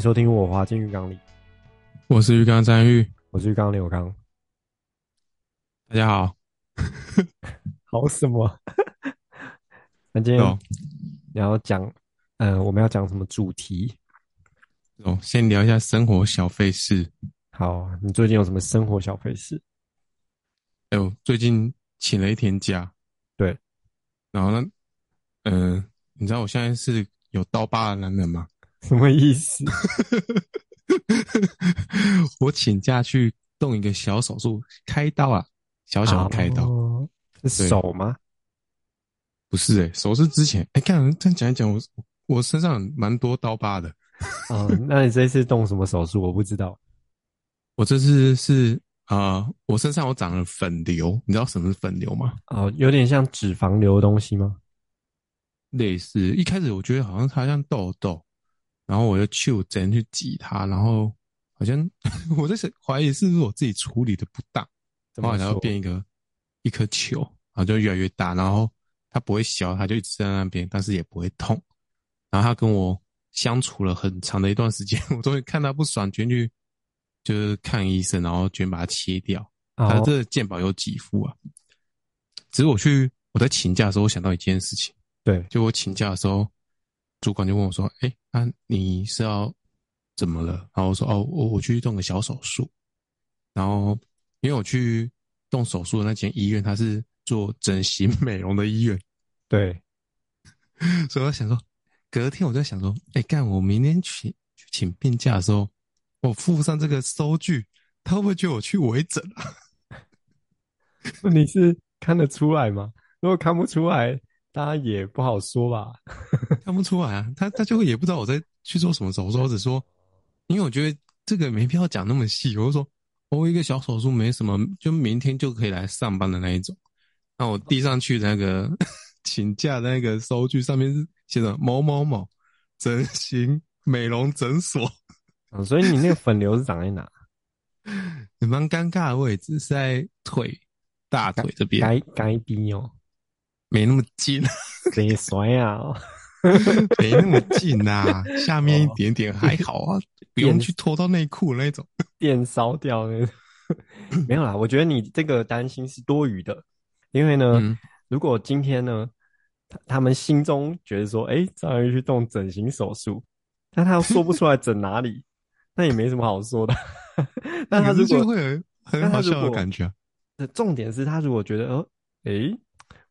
迎收听我滑进浴缸里。我是浴缸张玉，我是浴缸刘刚。大家好，好什么？那今天你要讲，嗯、呃，我们要讲什么主题？哦，先聊一下生活小费事。好，你最近有什么生活小费事？哎呦，最近请了一天假。对，然后呢，嗯、呃，你知道我现在是有刀疤的男人吗？什么意思？我请假去动一个小手术，开刀啊，小小的开刀。哦、是手吗？不是诶、欸、手是之前。哎、欸，看这样讲一讲，我我身上蛮多刀疤的。哦，那你这次动什么手术？我不知道。我这次是啊、呃，我身上我长了粉瘤，你知道什么是粉瘤吗？哦，有点像脂肪瘤的东西吗？类似，一开始我觉得好像它像痘痘。然后我就去针去挤它，然后好像 我在怀疑是不是我自己处理的不当，然后它会变一个一颗球，然后就越来越大，然后它不会消，它就一直在那边，但是也不会痛。然后它跟我相处了很长的一段时间，我终于看它不爽，决定去就是看医生，然后决定把它切掉。他这个健保有几付啊。只是我去我在请假的时候，我想到一件事情，对，就我请假的时候。主管就问我说：“哎、那，啊，你是要怎么了？”然后我说：“哦，我我去动个小手术。”然后因为我去动手术的那间医院，它是做整形美容的医院，对，所以我想说，隔天我就想说：“哎、欸，干，我明天去请病假的时候，我附上这个收据，他会不会觉得我去微整啊？”问题是看得出来吗？如果看不出来。大家也不好说吧，看不出来啊。他他就也不知道我在去做什么手术，我只说，因为我觉得这个没必要讲那么细。我就说，我一个小手术没什么，就明天就可以来上班的那一种。那我递上去的那个 请假的那个收据上面是写着某某某整形美容诊所。嗯，所以你那个粉瘤是长在哪？蛮尴尬的位置是在腿大腿这边，该该逼哦。没那么近，别摔啊！没那么近呐、啊，下面一点点还好啊，不用去拖到内裤那种，电烧掉那种。没有啦，我觉得你这个担心是多余的，因为呢，嗯、如果今天呢，他们心中觉得说，哎、欸，张玉去动整形手术，但他又说不出来整哪里，那也没什么好说的。那他如果会很好笑的感觉、啊，重点是他如果觉得，哦，哎、欸。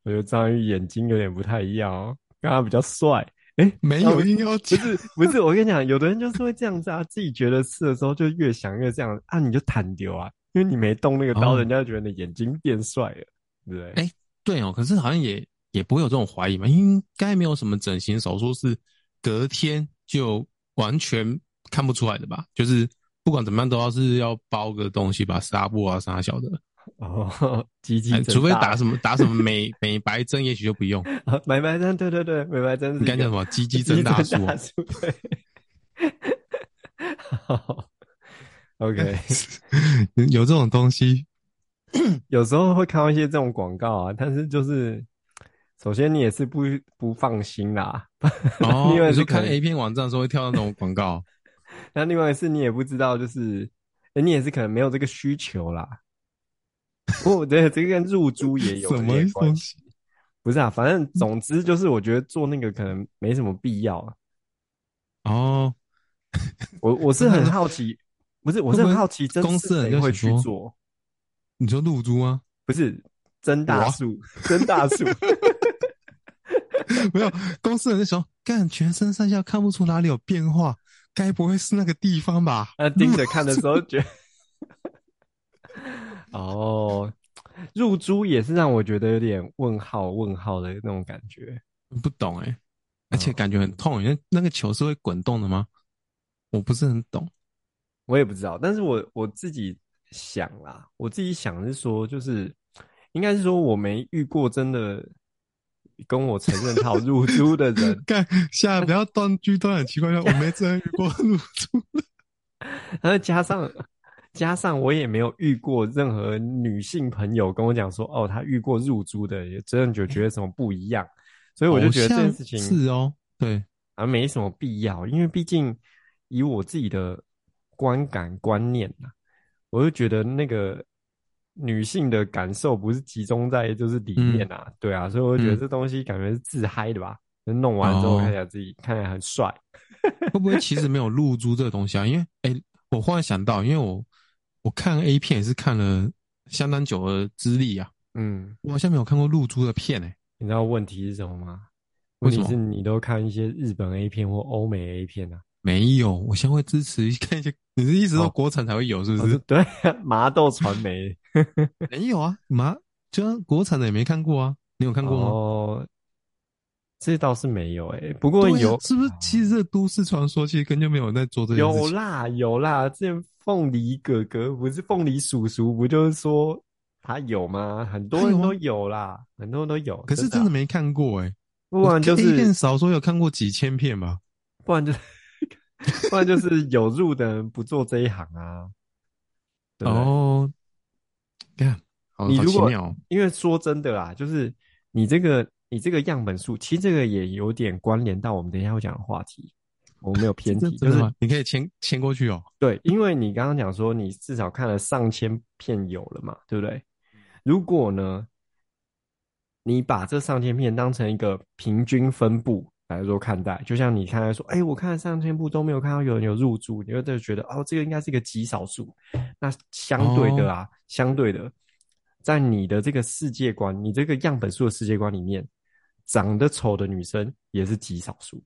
我觉得张宇眼睛有点不太一样哦，刚刚比较帅。哎、欸，没有硬要讲，不是不是，我跟你讲，有的人就是会这样子啊，自己觉得吃的时候就越想越这样啊，你就弹丢啊，因为你没动那个刀，哦、人家就觉得你眼睛变帅了，对不对？哎、欸，对哦，可是好像也也不会有这种怀疑嘛，应该没有什么整形手术是隔天就完全看不出来的吧？就是不管怎么样，都要是要包个东西吧，纱布啊啥小的。哦，鸡鸡，除非打什么打什么美 美白针，也许就不用。美白针，对对对，美白针。你刚讲什么？鸡鸡针大叔。对。OK，有这种东西，有时候会看到一些这种广告啊，但是就是，首先你也是不不放心啦。哦，另外是看 A 片网站的时候会跳到那种广告，那另外是你也不知道，就是，哎，你也是可能没有这个需求啦。不，对，这个跟入珠也有点关系。不是啊，反正总之就是，我觉得做那个可能没什么必要啊。哦，我我是很好奇，不是，我是很好奇，公司人会去做？你说入珠吗？不是，增大树，增大术。没有，公司人的时候干全身上下看不出哪里有变化，该不会是那个地方吧？那盯着看的时候觉得。哦，入珠也是让我觉得有点问号问号的那种感觉，不懂哎、欸，而且感觉很痛，因为那个球是会滚动的吗？我不是很懂，我也不知道。但是我我自己想啦，我自己想是说，就是应该是说我没遇过真的跟我承认他有入珠的人。看，下不要断句断很奇怪，我没真的遇过入珠的，然后加上。加上我也没有遇过任何女性朋友跟我讲说，哦，她遇过入珠的，也真的就觉得什么不一样，所以我就觉得这件事情是哦，对，啊没什么必要，因为毕竟以我自己的观感观念呐，我就觉得那个女性的感受不是集中在就是里面啊，嗯、对啊，所以我觉得这东西感觉是自嗨的吧。嗯、弄完之后看起来自己、哦、看起来很帅，会不会其实没有露珠这个东西啊？因为哎、欸，我忽然想到，因为我我看 A 片也是看了相当久的资历啊，嗯，我好像没有看过露珠的片诶、欸。你知道问题是什么吗？问题是你都看一些日本 A 片或欧美 A 片啊？没有，我先会支持看一些。你是一直说国产才会有，是不是？哦哦、对，麻豆传媒 没有啊，麻就国产的也没看过啊。你有看过吗？哦，这倒是没有哎、欸。不过有，是不是？其实这都市传说其实根本就没有人在做这些。有啦，有啦。之前凤梨哥哥不是凤梨叔叔，不就是说他有吗？很多人都有啦，很多人都有。可是真的没看过哎、欸。不然就是少说有看过几千片吧，不然就不然就是有入的人不做这一行啊。哦，看，你如果因为说真的啦，就是你这个你这个样本数，其实这个也有点关联到我们等一下会讲的话题。我没有偏题，就是你可以牵牵过去哦。对，因为你刚刚讲说你至少看了上千片有了嘛，对不对？如果呢？你把这上千片当成一个平均分布来说看待，就像你刚才说，哎、欸，我看了上千部都没有看到有人有入住，你就觉得哦，这个应该是一个极少数。那相对的啊，哦、相对的，在你的这个世界观，你这个样本数的世界观里面，长得丑的女生也是极少数。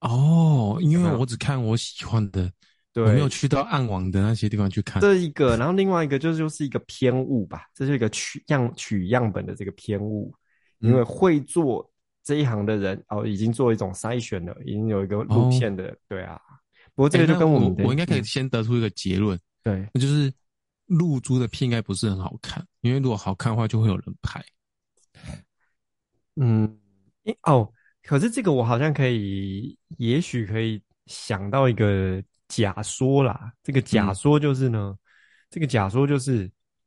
哦，因为我只看我喜欢的。对，我没有去到暗网的那些地方去看。这一个，然后另外一个就是就是一个偏误吧，这是一个取样取样本的这个偏误，因为会做这一行的人哦，已经做一种筛选了，已经有一个路线的，哦、对啊。不过这个就跟我们、欸我，我应该可以先得出一个结论，对，那就是露珠的片应该不是很好看，因为如果好看的话，就会有人拍。嗯，哦，可是这个我好像可以，也许可以想到一个。假说啦，这个假说就是呢，嗯、这个假说就是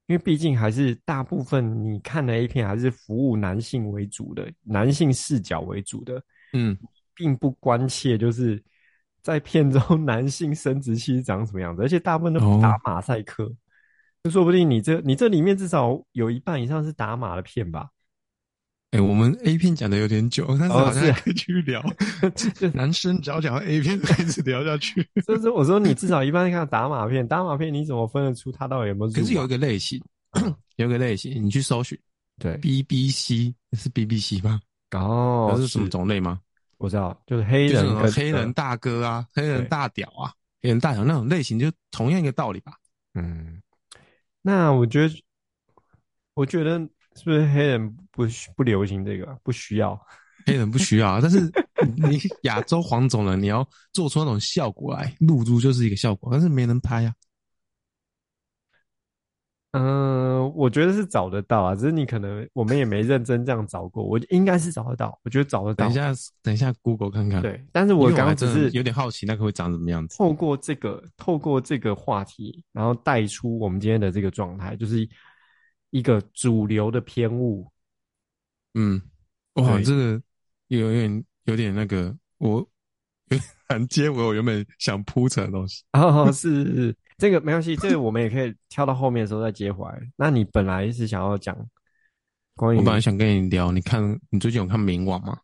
因为毕竟还是大部分你看的 A 片还是服务男性为主的，男性视角为主的，嗯，并不关切就是在片中 男性生殖器长什么样子，而且大部分都打马赛克，哦、就说不定你这你这里面至少有一半以上是打马的片吧。哎、欸，我们 A 片讲的有点久，但是好像可以继续聊。哦、是男生只要讲到 A 片，就一直聊下去。所以说，我说你至少一般看打码片，打码片你怎么分得出它到底有没有？可是有一个类型，有一个类型，你去搜寻，对，BBC 是 BBC 吗？哦，那是什么种类吗？我知道，就是黑人跟黑人大哥啊，黑人大屌啊，黑人大屌那种类型，就同样一个道理吧。嗯，那我觉得，我觉得。是不是黑人不不流行这个？不需要，黑人不需要啊。但是你亚洲黄种人，你要做出那种效果来，露珠就是一个效果，但是没人拍啊。嗯，我觉得是找得到啊，只是你可能我们也没认真这样找过，我应该是找得到，我觉得找得到。等一下，等一下，Google 看看。对，但是我刚刚只是有点好奇，那个会长什么样子。透过这个，透过这个话题，然后带出我们今天的这个状态，就是。一个主流的偏误，嗯，哇，这个有点有点那个，我 很接我原本想铺陈的东西。哦，是是是，这个没关系，这个我们也可以跳到后面的时候再接回来。那你本来是想要讲关于，我本来想跟你聊，你看你最近有看冥王吗？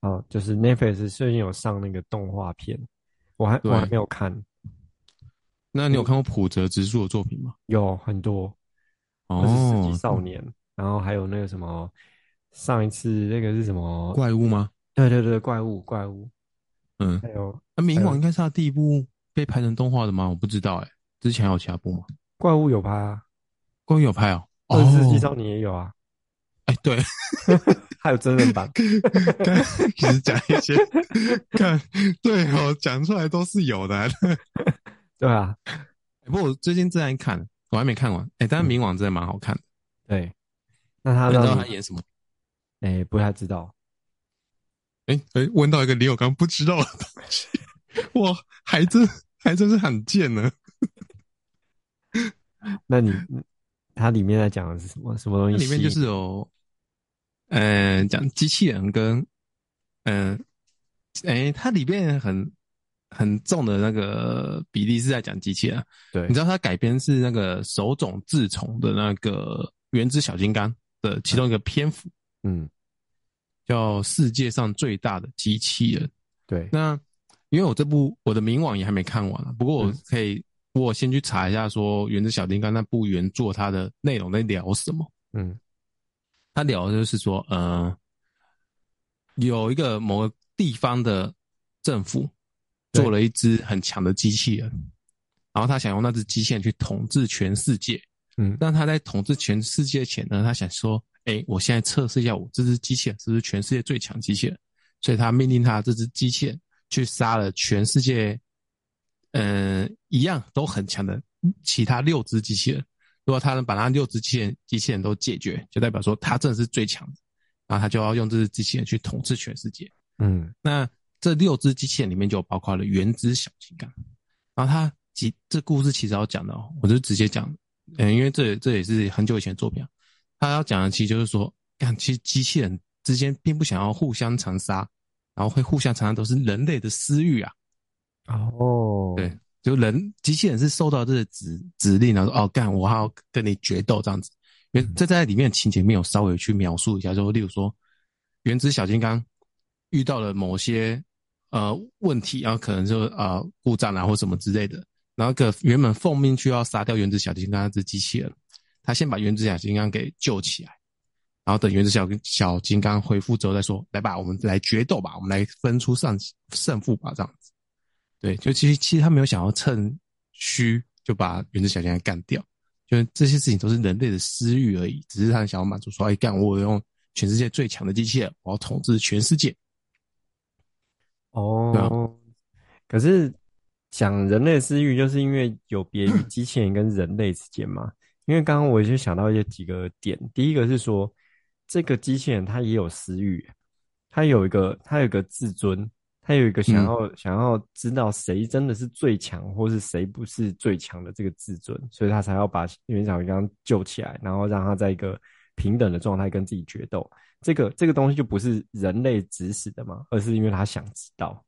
哦，就是 Netflix 最近有上那个动画片，我还我还没有看。那你有看过浦泽直树的作品吗？有很多。哦，是世纪少年，嗯、然后还有那个什么，上一次那个是什么怪物吗？对对对，怪物怪物。嗯，还有那冥王应该是他第一部被拍成动画的吗？我不知道哎、欸，之前有其他部吗？怪物有拍啊，怪物有拍哦。哦，世纪少年也有啊。哎，对，还有真人版。其实讲一些，看对哦，讲出来都是有的。对啊，不过我最近正在看。我还没看完，哎、欸，但是冥王真的蛮好看的。对，那他知道他演什么？哎、欸，不太知道。哎哎、欸，问到一个李友刚不知道的东西，哇，还真还真是罕见呢。那你它里面在讲的是什么？什么东西？里面就是有，嗯、呃，讲机器人跟，嗯、呃，哎、欸，它里面很很重的那个比例是在讲机器人。对，你知道它改编是那个手冢治虫的那个《原子小金刚》的其中一个篇幅，嗯，叫世界上最大的机器人。对，那因为我这部我的冥王也还没看完，不过我可以、嗯、我先去查一下说《原子小金刚》那部原作它的内容在聊什么。嗯，他聊的就是说，呃，有一个某个地方的政府。做了一只很强的机器人，然后他想用那只机器人去统治全世界。嗯，但他在统治全世界前呢，他想说：“哎，我现在测试一下我这只机器人是不是全世界最强机器人。”所以他命令他这只机器人去杀了全世界，呃，一样都很强的其他六只机器人。如果他能把那六只机器人机器人都解决，就代表说他真的是最强的。然后他就要用这只机器人去统治全世界。嗯，那。这六只机器人里面就包括了原子小金刚，然后它其这故事其实要讲的，我就直接讲，嗯，因为这这也是很久以前的作品，他要讲的其实就是说，看其实机器人之间并不想要互相残杀，然后会互相残杀都是人类的私欲啊。哦，对，就人机器人是受到这个指指令，然后说哦干，我还要跟你决斗这样子，因为这在里面的情节没有稍微去描述一下，就例如说原子小金刚。遇到了某些呃问题，然后可能就呃故障啊或什么之类的，然后个原本奉命去要杀掉原子小金刚那只机器人，他先把原子小金刚给救起来，然后等原子小小金刚恢复之后再说，来吧，我们来决斗吧，我们来分出胜胜负吧，这样子。对，就其实其实他没有想要趁虚就把原子小金刚干掉，就这些事情都是人类的私欲而已，只是他想要满足说，哎干，我用全世界最强的机器人，我要统治全世界。哦，可是讲人类私欲，就是因为有别于机器人跟人类之间嘛。因为刚刚我就想到一些几个点，第一个是说，这个机器人它也有私欲，它有一个，它有一个自尊，它有一个想要、嗯、想要知道谁真的是最强，或是谁不是最强的这个自尊，所以他才要把原子小鱼刚救起来，然后让他在一个平等的状态跟自己决斗。这个这个东西就不是人类指使的吗？而是因为他想知道。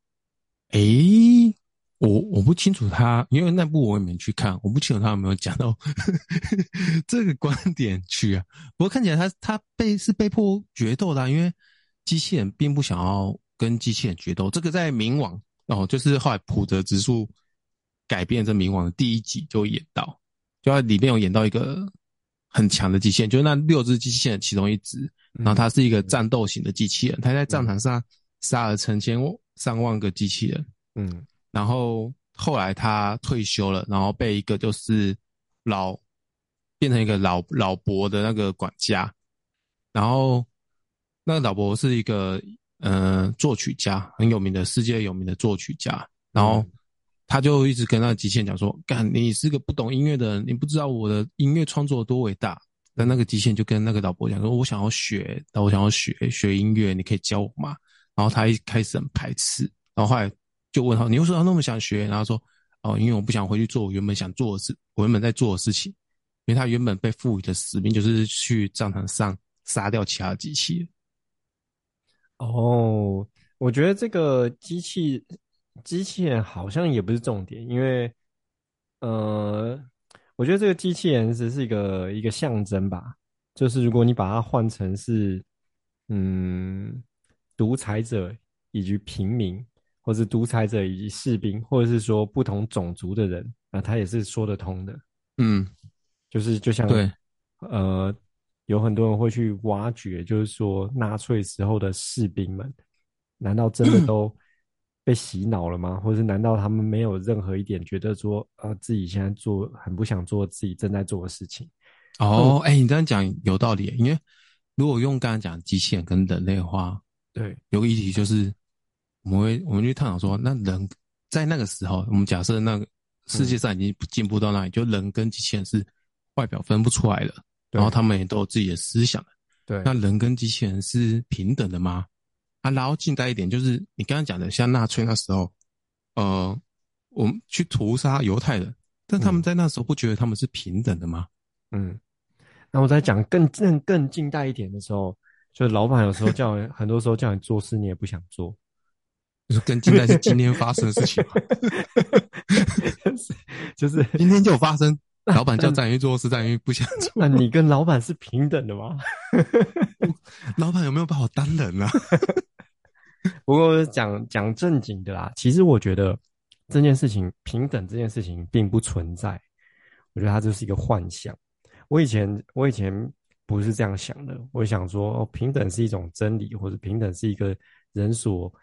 诶，我我不清楚他，因为那部我也没去看，我不清楚他有没有讲到 这个观点去啊。不过看起来他他被是被迫决斗的，因为机器人并不想要跟机器人决斗。这个在冥王哦，就是后来普泽直树改变这冥王的第一集就演到，就在里面有演到一个很强的机器人，就是那六只机器人其中一只。然后他是一个战斗型的机器人，他在战场上杀了成千上万个机器人。嗯，然后后来他退休了，然后被一个就是老变成一个老老伯的那个管家，然后那个老伯是一个嗯、呃、作曲家，很有名的世界有名的作曲家，然后他就一直跟那个机器人讲说：“干，你是个不懂音乐的人，你不知道我的音乐创作多伟大。”但那个机器人就跟那个导播讲说：“我想要学，但我想要学学音乐，你可以教我吗？”然后他一开始很排斥，然后后来就问他：“你为什么那么想学？”然后说：“哦，因为我不想回去做我原本想做的事，我原本在做的事情。因为他原本被赋予的使命就是去战场上杀掉其他机器人。”哦，我觉得这个机器机器人好像也不是重点，因为呃。我觉得这个机器人只是一个一个象征吧，就是如果你把它换成是，嗯，独裁者以及平民，或是独裁者以及士兵，或者是说不同种族的人，那他也是说得通的。嗯，就是就像对，呃，有很多人会去挖掘，就是说纳粹时候的士兵们，难道真的 都？被洗脑了吗？或者是难道他们没有任何一点觉得说，呃，自己现在做很不想做自己正在做的事情？哦，哎、欸，你这样讲有道理。因为如果用刚才讲机器人跟人类的话，对，有个议题就是，我们会我们去探讨说，那人在那个时候，我们假设那个世界上已经进步到那里，嗯、就人跟机器人是外表分不出来了，然后他们也都有自己的思想。对，那人跟机器人是平等的吗？啊，然后近代一点，就是你刚刚讲的，像纳粹那时候，呃，我们去屠杀犹太人，但他们在那时候不觉得他们是平等的吗？嗯，那我在讲更更更近代一点的时候，就是老板有时候叫，很多时候叫你做事，你也不想做，就是跟近代是今天发生的事情吗？就是就是今天就发生，老板叫站员做事，站员不想做。那你跟老板是平等的吗？老板有没有把我当人啊？不过讲讲正经的啦，其实我觉得这件事情平等这件事情并不存在，我觉得它就是一个幻想。我以前我以前不是这样想的，我想说哦，平等是一种真理，或者平等是一个人所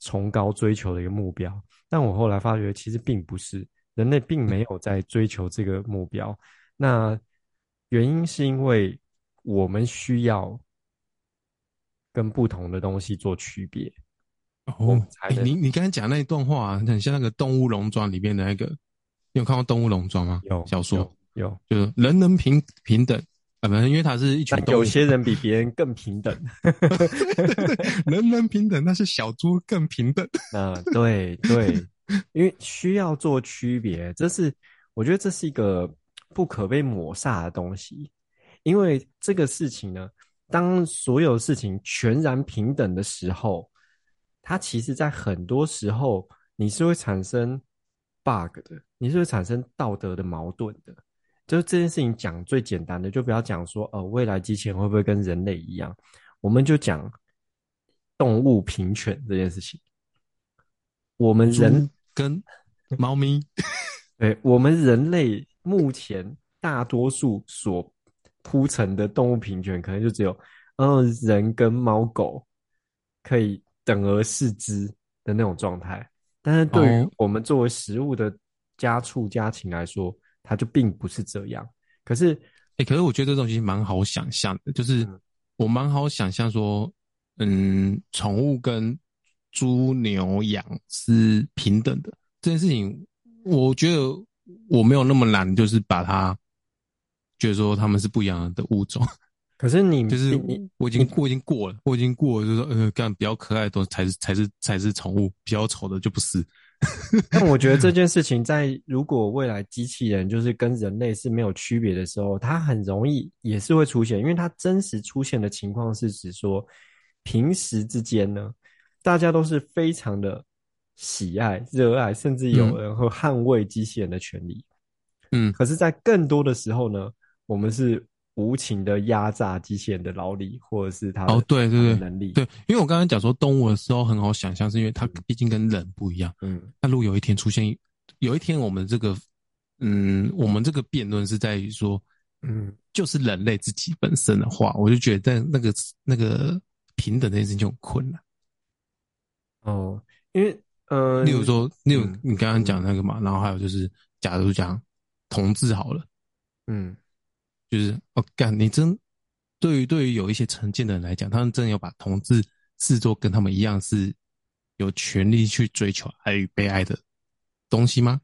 崇高追求的一个目标。但我后来发觉，其实并不是，人类并没有在追求这个目标。那原因是因为我们需要跟不同的东西做区别。哦，欸、你你刚才讲那一段话，啊，很像那个《动物农庄》里面的那个，你有看过《动物农庄》吗？有小说。有，就是人人平平等啊，不，因为它是一群，有些人比别人更平等。人人平等，那是小猪更平等。啊，对对，因为需要做区别，这是我觉得这是一个不可被抹煞的东西。因为这个事情呢，当所有事情全然平等的时候，它其实在很多时候你是会产生 bug 的，你是会产生道德的矛盾的。就是这件事情讲最简单的，就不要讲说，呃，未来机器人会不会跟人类一样？我们就讲动物平权这件事情。我们人跟猫咪，对，我们人类目前大多数所铺陈的动物平权，可能就只有，呃，人跟猫狗可以等而视之的那种状态。但是对于我们作为食物的家畜家禽来说，它就并不是这样，可是，哎、欸，可是我觉得这东西蛮好想象的，就是我蛮好想象说，嗯，宠物跟猪牛羊是平等的。这件事情，我觉得我没有那么难，就是把它觉得说他们是不一样的物种。可是你 就是你我已经我已经过了，我已经过了，就是说呃，干比较可爱的东西才是才是才是宠物，比较丑的就不是。但我觉得这件事情在如果未来机器人就是跟人类是没有区别的时候，它很容易也是会出现，因为它真实出现的情况是指说，平时之间呢，大家都是非常的喜爱、热爱，甚至有人会捍卫机器人的权利。嗯，可是，在更多的时候呢，我们是。无情的压榨机器人的劳力，或者是他哦，对对对，能力对，因为我刚刚讲说动物的时候很好想象，是因为它毕竟跟人不一样。嗯，那如果有一天出现，有一天我们这个，嗯，我们这个辩论是在于说，嗯，就是人类自己本身的话，我就觉得那个那个平等这件事情就很困难。哦，因为呃，例如说，例如你刚刚讲那个嘛，然后还有就是，假如讲同志好了，嗯。就是哦，干你真对于对于有一些成见的人来讲，他们真的要把同志视作跟他们一样是有权利去追求爱与被爱的东西吗？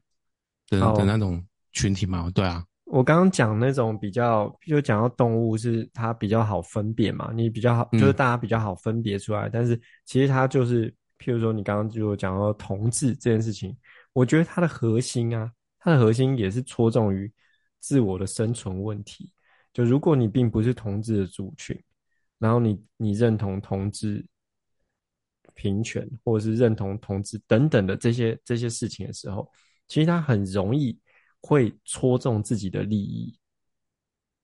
的的那种群体吗？对啊，我刚刚讲那种比较，就讲到动物是它比较好分辨嘛，你比较好，就是大家比较好分别出来。嗯、但是其实它就是，譬如说你刚刚就讲到同志这件事情，我觉得它的核心啊，它的核心也是戳中于自我的生存问题。就如果你并不是同志的族群，然后你你认同同志平权，或者是认同同志等等的这些这些事情的时候，其实他很容易会戳中自己的利益。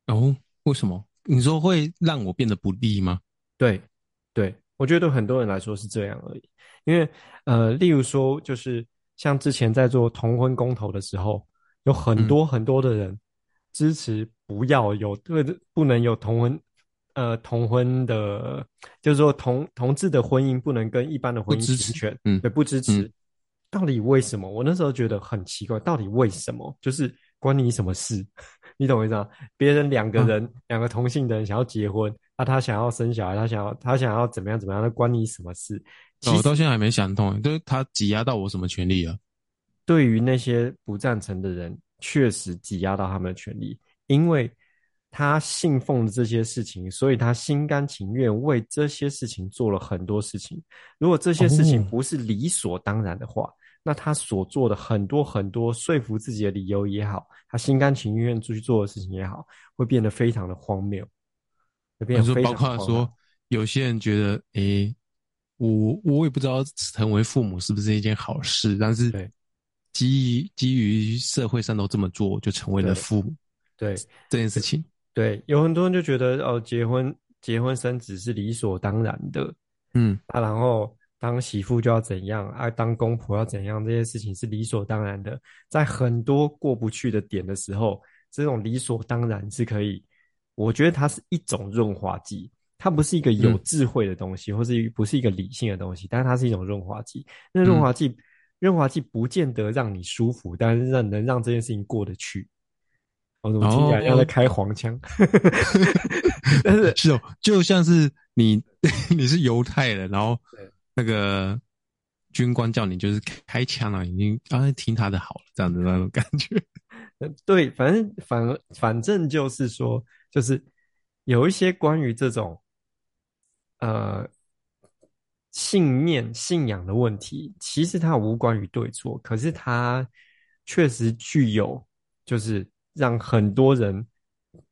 哦，为什么？你说会让我变得不利吗？对，对，我觉得对很多人来说是这样而已。因为呃，例如说，就是像之前在做同婚公投的时候，有很多很多的人支持。不要有，对，不能有同婚，呃，同婚的，就是说同同志的婚姻不能跟一般的婚姻平权，嗯，对，不支持。嗯、到底为什么？我那时候觉得很奇怪，到底为什么？就是关你什么事？你懂我意思吗？别人两个人，两、啊、个同性的人想要结婚，啊，他想要生小孩，他想要他想要怎么样怎么样，那关你什么事？我、哦、到现在还没想通，就是他挤压到我什么权利啊？对于那些不赞成的人，确实挤压到他们的权利。因为他信奉的这些事情，所以他心甘情愿为这些事情做了很多事情。如果这些事情不是理所当然的话，哦、那他所做的很多很多说服自己的理由也好，他心甘情愿出去做的事情也好，会变得非常的荒谬。会变得非常荒谬。包括说，有些人觉得，诶，我我也不知道成为父母是不是一件好事，但是基于基于社会上都这么做，就成为了父母。对，对这件事情，对，有很多人就觉得哦，结婚结婚生子是理所当然的，嗯啊，然后当媳妇就要怎样啊，当公婆要怎样，这些事情是理所当然的。在很多过不去的点的时候，这种理所当然是可以，我觉得它是一种润滑剂。它不是一个有智慧的东西，嗯、或是不是一个理性的东西，但是它是一种润滑剂。那润滑剂，润、嗯、滑剂不见得让你舒服，但是让能让这件事情过得去。我怎么听起来像在开黄腔？哦、但是 是哦，就像是你 你是犹太人，然后那个军官叫你就是开枪了，已经啊听他的好了，这样子那种感觉。对，反正反反正就是说，就是有一些关于这种。呃，信念、信仰的问题，其实它无关于对错，可是它确实具有，就是让很多人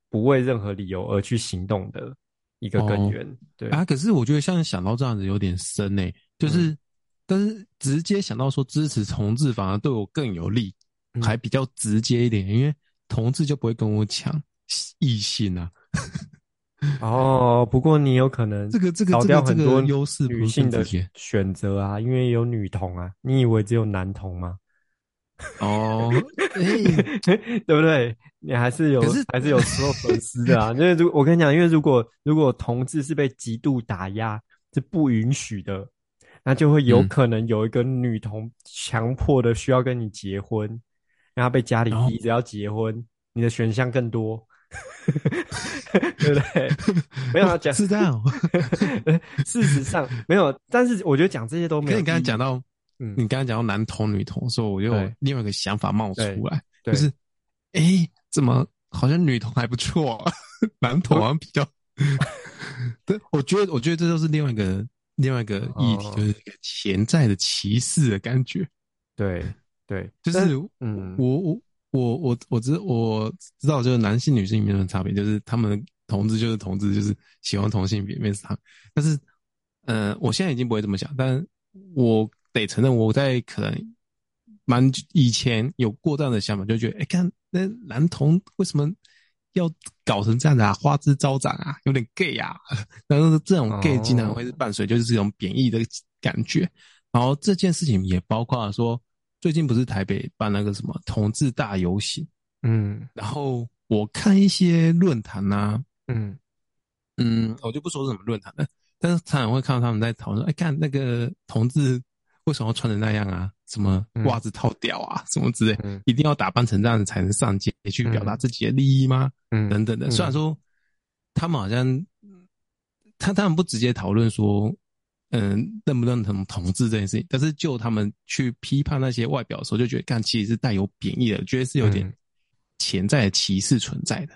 不为任何理由而去行动的一个根源。哦、对啊，可是我觉得像想到这样子有点深诶，就是，嗯、但是直接想到说支持同志反而对我更有利，嗯、还比较直接一点，因为同志就不会跟我抢异性啊。哦，不过你有可能这个这个少掉很多优势女性的选择啊，因为有女同啊，你以为只有男同吗？哦，对不对？你还是有，是还是有时候粉丝的啊。因为如我跟你讲，因为如果如果同志是被极度打压，是不允许的，那就会有可能有一个女同强迫的需要跟你结婚，然后被家里逼着要结婚，哦、你的选项更多。对不对？没有要讲是这样。事实上没有，但是我觉得讲这些都没有。你刚才讲到，嗯，你刚刚讲到男同女同的时候，我又有另外一个想法冒出来，就是，哎、欸，怎么好像女同还不错，啊，男同好像比较。对，我觉得，我觉得这就是另外一个另外一个议题，就是潜在的歧视的感觉。对对，就是嗯，我我。我我我知我知道，就是男性女性里面的差别，就是他们同志就是同志，就是喜欢同性别，没是他。但是，呃，我现在已经不会这么想，但我得承认，我在可能蛮以前有过这样的想法，就觉得，哎、欸，看那男同为什么要搞成这样子啊，花枝招展啊，有点 gay 啊。然后这种 gay 经常会是伴随就是这种贬义的感觉。然后这件事情也包括说。最近不是台北办那个什么同志大游行，嗯，然后我看一些论坛呐，嗯嗯，我就不说是什么论坛了，但是常常会看到他们在讨论，哎，看那个同志为什么要穿成那样啊？什么袜子套屌啊，什么之类，嗯，一定要打扮成这样子才能上街去表达自己的利益吗？嗯，等等的。虽然说他们好像他他们不直接讨论说。嗯，认不认同同志这件事情？但是就他们去批判那些外表的时候，就觉得，干其实是带有贬义的，觉得是有点潜在的歧视存在的。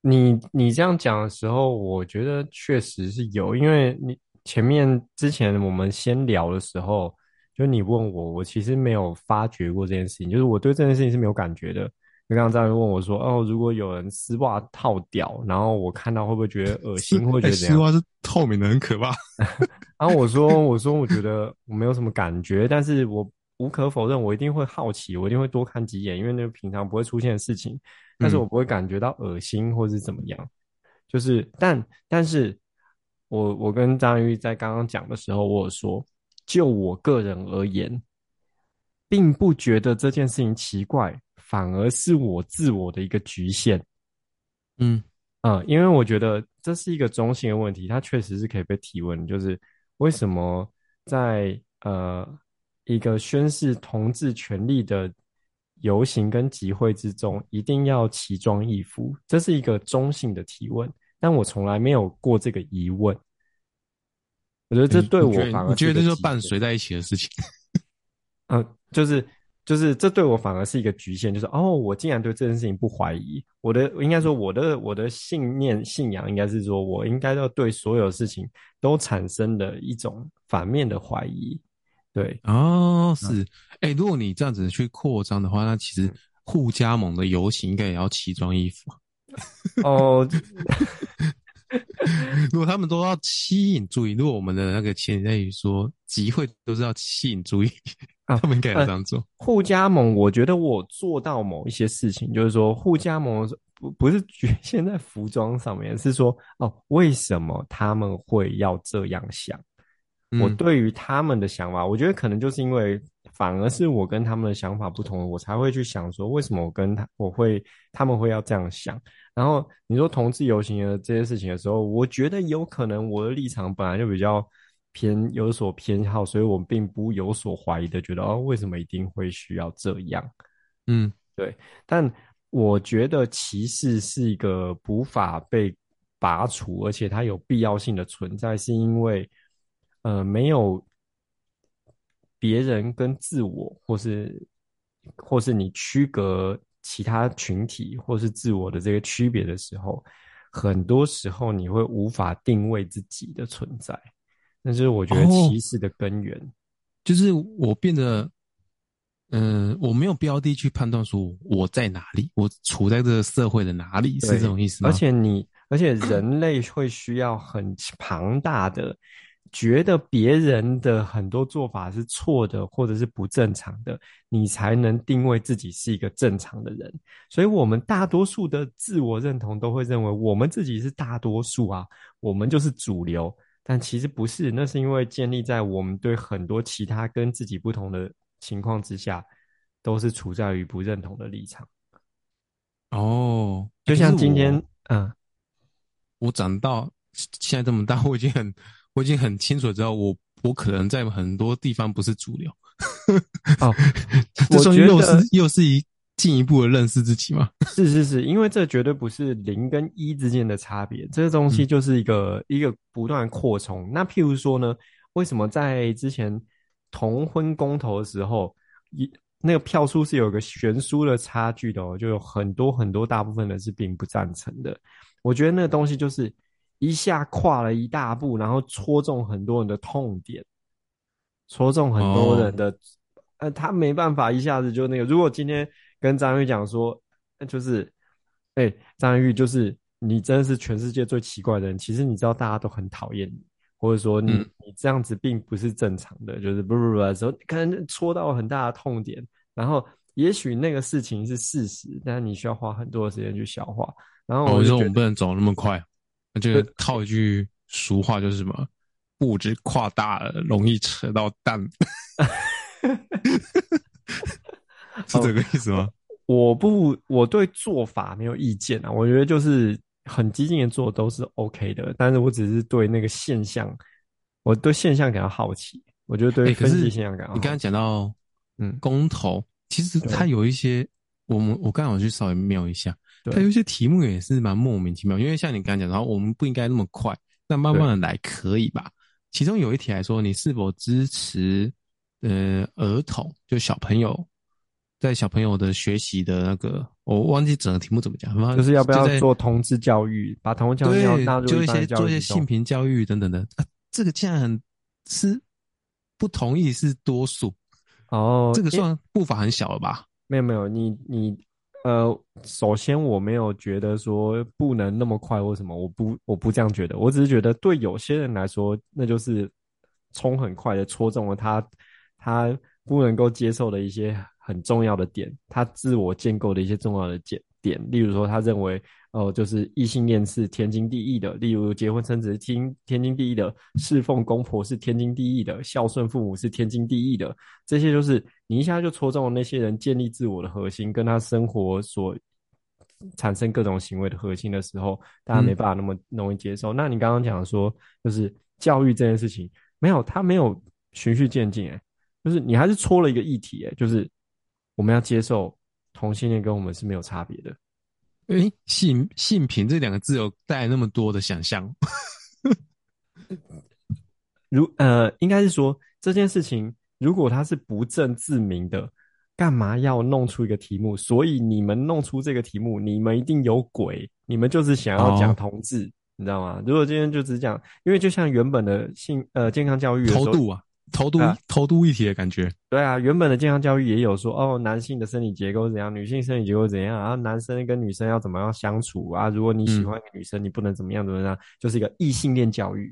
你你这样讲的时候，我觉得确实是有，因为你前面之前我们先聊的时候，就你问我，我其实没有发觉过这件事情，就是我对这件事情是没有感觉的。你刚刚在问我说：“哦，如果有人丝袜套屌，然后我看到会不会觉得恶心，会觉得怎样？”丝袜是透明的，很可怕。然后我说：“我说，我觉得我没有什么感觉，但是我无可否认，我一定会好奇，我一定会多看几眼，因为那个平常不会出现的事情，但是我不会感觉到恶心或是怎么样。就是，但但是我我跟张玉在刚刚讲的时候，我有说，就我个人而言，并不觉得这件事情奇怪。”反而是我自我的一个局限，嗯嗯，因为我觉得这是一个中性的问题，它确实是可以被提问，就是为什么在呃一个宣示同志权利的游行跟集会之中，一定要奇装异服？这是一个中性的提问，但我从来没有过这个疑问。我觉得这对我反而我觉得这就伴随在一起的事情，嗯，就是。就是这对我反而是一个局限，就是哦，我竟然对这件事情不怀疑，我的应该说我的我的信念信仰应该是说我应该要对所有事情都产生的一种反面的怀疑，对哦，是，哎、如果你这样子去扩张的话，那其实互加盟的游行应该也要奇装异服，哦，如果他们都要吸引注意，如果我们的那个潜在于说集会都是要吸引注意，啊，他们应该要这样做。互加盟，我觉得我做到某一些事情，就是说互加盟不不是局 限在服装上面，是说哦，为什么他们会要这样想？嗯、我对于他们的想法，我觉得可能就是因为。反而是我跟他们的想法不同，我才会去想说，为什么我跟他我会他们会要这样想。然后你说同志游行的这些事情的时候，我觉得有可能我的立场本来就比较偏有所偏好，所以我并不有所怀疑的觉得哦，为什么一定会需要这样？嗯，对。但我觉得歧视是一个无法被拔除，而且它有必要性的存在，是因为呃没有。别人跟自我，或是或是你区隔其他群体，或是自我的这个区别的时候，很多时候你会无法定位自己的存在，那就是我觉得歧视的根源。哦，就是我变得，嗯、呃，我没有标的去判断说我在哪里，我处在这个社会的哪里，是这种意思吗？而且你，而且人类会需要很庞大的。觉得别人的很多做法是错的，或者是不正常的，你才能定位自己是一个正常的人。所以，我们大多数的自我认同都会认为我们自己是大多数啊，我们就是主流。但其实不是，那是因为建立在我们对很多其他跟自己不同的情况之下，都是处在于不认同的立场。哦，就像今天，嗯，我长到现在这么大，我已经很。我已经很清楚知道，我我可能在很多地方不是主流。哦，这说又是又是一进一步的认识自己吗？是是是，因为这绝对不是零跟一之间的差别，这个东西就是一个、嗯、一个不断扩充。那譬如说呢，为什么在之前同婚公投的时候，一那个票数是有个悬殊的差距的哦，就有很多很多大部分人是并不赞成的。我觉得那个东西就是。一下跨了一大步，然后戳中很多人的痛点，戳中很多人的，呃，他没办法一下子就那个。如果今天跟张玉讲说，就是，哎，张玉就是你真的是全世界最奇怪的人。其实你知道大家都很讨厌你，或者说你、嗯、你这样子并不是正常的，就是不不不的时候，可能戳到很大的痛点。然后也许那个事情是事实，但是你需要花很多的时间去消化。然后我就觉得、哦、我说我们不能走那么快。这个套一句俗话就是什么？步子跨大了，容易扯到蛋。是这个意思吗？哦，我不，我对做法没有意见啊。我觉得就是很激进的做都是 OK 的，但是我只是对那个现象，我对现象感到好奇。我觉得对分析现象感到好奇。你刚刚讲到，嗯，公投，其实它有一些，我们我刚好去稍微瞄一下。它有些题目也是蛮莫名其妙，因为像你刚刚讲，然后我们不应该那么快，那慢慢的来可以吧？其中有一题来说，你是否支持呃儿童，就小朋友在小朋友的学习的那个，我忘记整个题目怎么讲，就是要不要做同志教育，把同志教育纳入就一些做一些性平教育等等的，啊、这个竟然很是不同意是多数哦，这个算步伐很小了吧？没有没有，你你。呃，首先我没有觉得说不能那么快或什么，我不我不这样觉得，我只是觉得对有些人来说，那就是冲很快的戳中了他他不能够接受的一些很重要的点，他自我建构的一些重要的点点，例如说他认为。哦，就是异性恋是天经地义的，例如结婚生子是天天经地义的，侍奉公婆是天经地义的，孝顺父母是天经地义的，这些就是你一下就戳中了那些人建立自我的核心，跟他生活所产生各种行为的核心的时候，大家没办法那么容易接受。嗯、那你刚刚讲说，就是教育这件事情，没有，他没有循序渐进，哎，就是你还是戳了一个议题，哎，就是我们要接受同性恋跟我们是没有差别的。诶、欸，性性平这两个字有带来那么多的想象。如呃，应该是说这件事情，如果它是不证自明的，干嘛要弄出一个题目？所以你们弄出这个题目，你们一定有鬼，你们就是想要讲同志，哦、你知道吗？如果今天就只讲，因为就像原本的性呃健康教育的偷渡啊，头都头都一体的感觉。对啊，原本的健康教育也有说哦，男性的生理结构怎样，女性生理结构怎样，然后男生跟女生要怎么样相处啊？如果你喜欢一个女生，嗯、你不能怎么样怎么样，就是一个异性恋教育。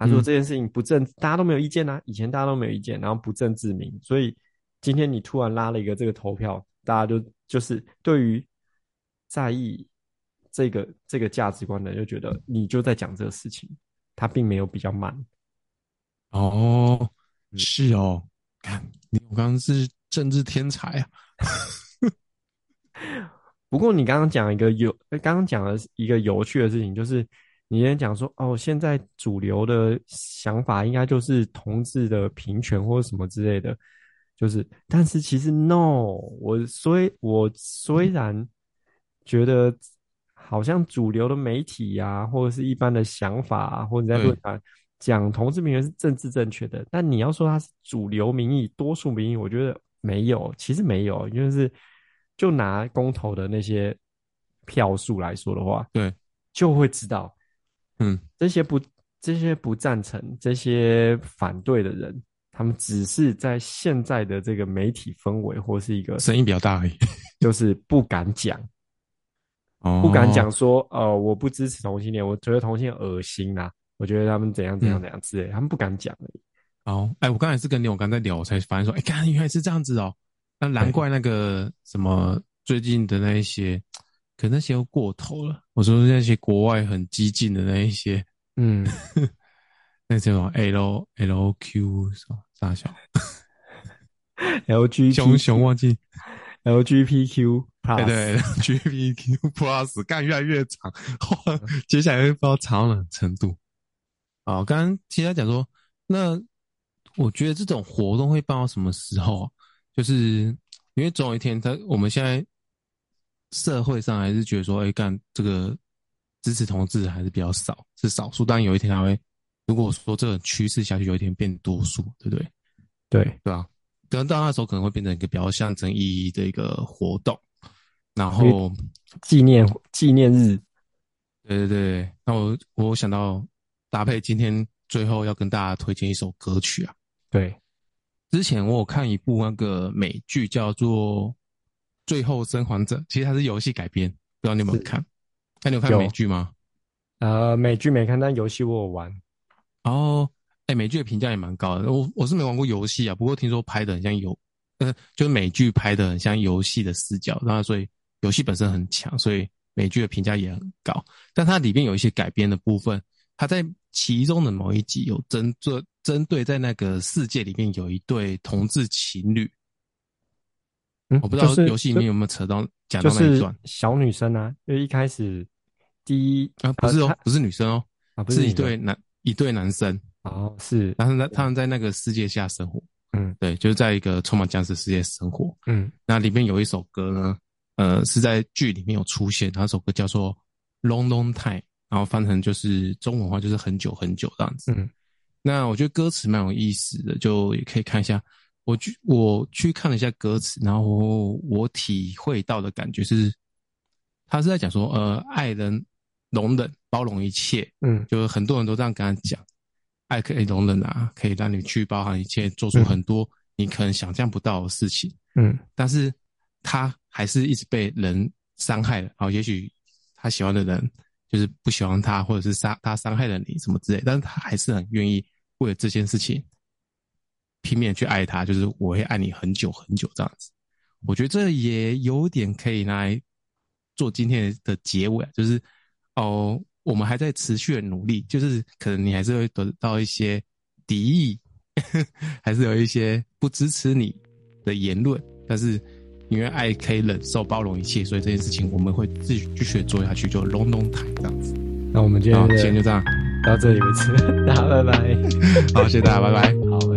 他说这件事情不正，大家都没有意见啊。以前大家都没有意见，然后不正自明，所以今天你突然拉了一个这个投票，大家就就是对于在意这个这个价值观的，就觉得你就在讲这个事情，他并没有比较慢。哦，是哦，看你我刚刚是政治天才啊。不过你刚刚讲一个有，刚刚讲了一个有趣的事情，就是。你先讲说哦，现在主流的想法应该就是同志的平权或者什么之类的，就是，但是其实 no，我虽我虽然觉得好像主流的媒体呀、啊，或者是一般的想法、啊，或者在论坛讲同志平权是政治正确的，但你要说它是主流民意、多数民意，我觉得没有，其实没有，就是就拿公投的那些票数来说的话，对，就会知道。嗯，这些不，这些不赞成、这些反对的人，他们只是在现在的这个媒体氛围或是一个声音比较大而已，就是不敢讲，哦，不敢讲说，呃，我不支持同性恋，我觉得同性恋恶心啊，我觉得他们怎样怎样怎样之类，嗯、他们不敢讲而已。哦，哎，我刚才是跟你我刚在聊，我才发现说，哎，看原来是这样子哦，那难怪那个什么最近的那一些。可那些又过头了。我说那些国外很激进的那一些，嗯，那叫什么 L L Q 什么大小，L G 熊熊忘记 L G P Q，对对，L G P Q Plus，干越来越长，接下来会不知道长到哪程度。啊，刚刚其他讲说，那我觉得这种活动会办到什么时候啊？就是因为总有一天，他我们现在。社会上还是觉得说，哎、欸，干这个支持同志还是比较少，是少数。但有一天他会，如果说这个趋势下去，有一天变多数，对不对？对对吧？可能到那时候可能会变成一个比较象征意义的一个活动，然后纪念纪念日。对对对，那我我想到搭配今天最后要跟大家推荐一首歌曲啊。对，之前我有看一部那个美剧叫做。最后生还者其实它是游戏改编，不知道你有没有看？那你有看美剧吗？呃，美剧没看，但游戏我有玩。哦，哎、欸，美剧的评价也蛮高的。我我是没玩过游戏啊，不过听说拍的很像游，呃，就是美剧拍的很像游戏的视角，然后所以游戏本身很强，所以美剧的评价也很高。但它里面有一些改编的部分，它在其中的某一集有针对针对在那个世界里面有一对同志情侣。嗯，我不知道游戏里面有没有扯到讲到那一段。小女生啊，因为一开始第一啊，不是哦，不是女生哦，啊，不是一对男一对男生。哦，是，然后他他们在那个世界下生活，嗯，对，就是在一个充满僵尸世界生活，嗯，那里面有一首歌呢，呃，是在剧里面有出现，那首歌叫做《Long Long Time》，然后翻成就是中文话就是很久很久这样子，嗯，那我觉得歌词蛮有意思的，就也可以看一下。我去我去看了一下歌词，然后我，我体会到的感觉是，他是在讲说，呃，爱人容忍包容一切，嗯，就是很多人都这样跟他讲，爱可以容忍啊，可以让你去包含一切，做出很多你可能想象不到的事情，嗯，但是他还是一直被人伤害了，然后也许他喜欢的人就是不喜欢他，或者是伤他伤害了你什么之类，但是他还是很愿意为了这件事情。拼命去爱他，就是我会爱你很久很久这样子。我觉得这也有点可以拿来做今天的结尾，就是哦，我们还在持续的努力，就是可能你还是会得到一些敌意，还是有一些不支持你的言论，但是因为爱可以忍受包容一切，所以这件事情我们会继续继续做下去，就龙龙台这样子。那我们今天今天就这样到这里为止，大家拜拜。好，谢谢大家，拜拜。好。